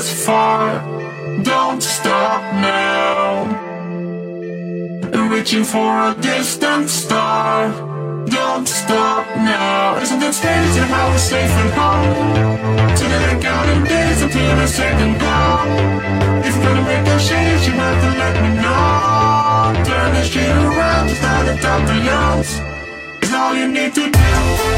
was far. Don't stop now. Reaching for a distant star. Don't stop now. Isn't it strange to how we're safe and home? So that I'm counting days until the second go. If you're gonna make a change, you have to let me know. Turn this shit around, it's not a time to yours. It's all you need to do.